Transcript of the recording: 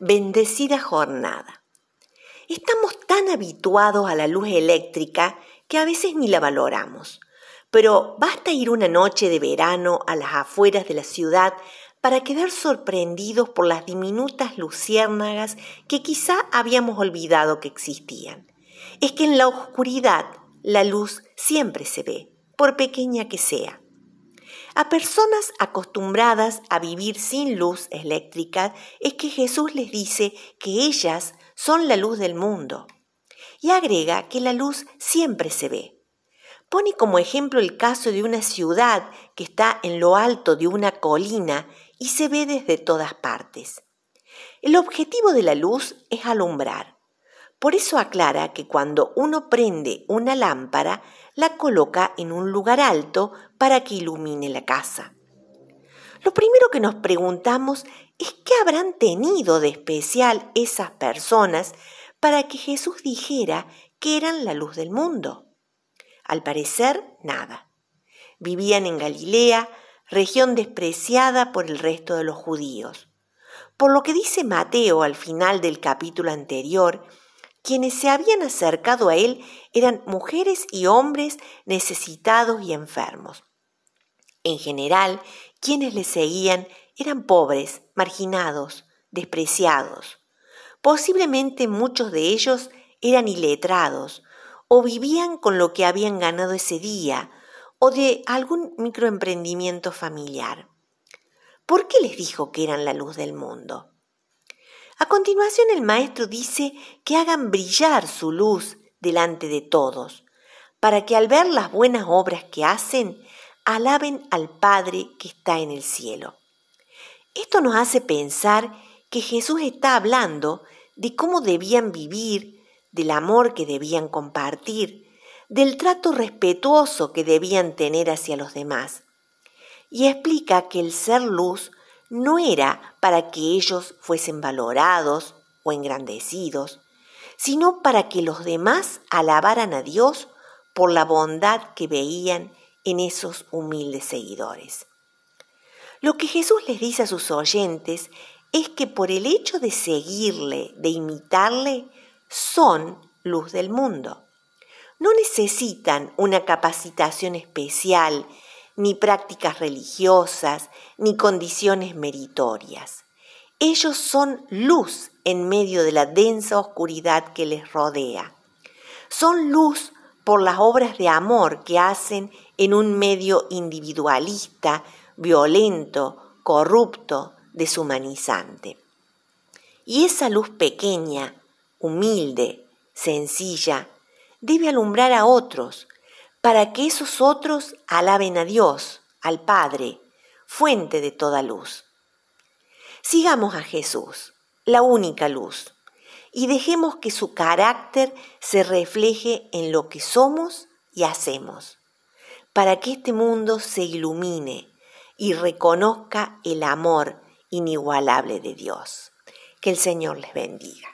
Bendecida jornada. Estamos tan habituados a la luz eléctrica que a veces ni la valoramos. Pero basta ir una noche de verano a las afueras de la ciudad para quedar sorprendidos por las diminutas luciérnagas que quizá habíamos olvidado que existían. Es que en la oscuridad la luz siempre se ve, por pequeña que sea. A personas acostumbradas a vivir sin luz eléctrica es que Jesús les dice que ellas son la luz del mundo. Y agrega que la luz siempre se ve. Pone como ejemplo el caso de una ciudad que está en lo alto de una colina y se ve desde todas partes. El objetivo de la luz es alumbrar. Por eso aclara que cuando uno prende una lámpara, la coloca en un lugar alto para que ilumine la casa. Lo primero que nos preguntamos es qué habrán tenido de especial esas personas para que Jesús dijera que eran la luz del mundo. Al parecer, nada. Vivían en Galilea, región despreciada por el resto de los judíos. Por lo que dice Mateo al final del capítulo anterior, quienes se habían acercado a él eran mujeres y hombres necesitados y enfermos. En general, quienes le seguían eran pobres, marginados, despreciados. Posiblemente muchos de ellos eran iletrados o vivían con lo que habían ganado ese día o de algún microemprendimiento familiar. ¿Por qué les dijo que eran la luz del mundo? A continuación el maestro dice que hagan brillar su luz delante de todos, para que al ver las buenas obras que hacen, alaben al Padre que está en el cielo. Esto nos hace pensar que Jesús está hablando de cómo debían vivir, del amor que debían compartir, del trato respetuoso que debían tener hacia los demás. Y explica que el ser luz no era para que ellos fuesen valorados o engrandecidos, sino para que los demás alabaran a Dios por la bondad que veían en esos humildes seguidores. Lo que Jesús les dice a sus oyentes es que por el hecho de seguirle, de imitarle, son luz del mundo. No necesitan una capacitación especial ni prácticas religiosas, ni condiciones meritorias. Ellos son luz en medio de la densa oscuridad que les rodea. Son luz por las obras de amor que hacen en un medio individualista, violento, corrupto, deshumanizante. Y esa luz pequeña, humilde, sencilla, debe alumbrar a otros, para que esos otros alaben a Dios, al Padre, fuente de toda luz. Sigamos a Jesús, la única luz, y dejemos que su carácter se refleje en lo que somos y hacemos, para que este mundo se ilumine y reconozca el amor inigualable de Dios. Que el Señor les bendiga.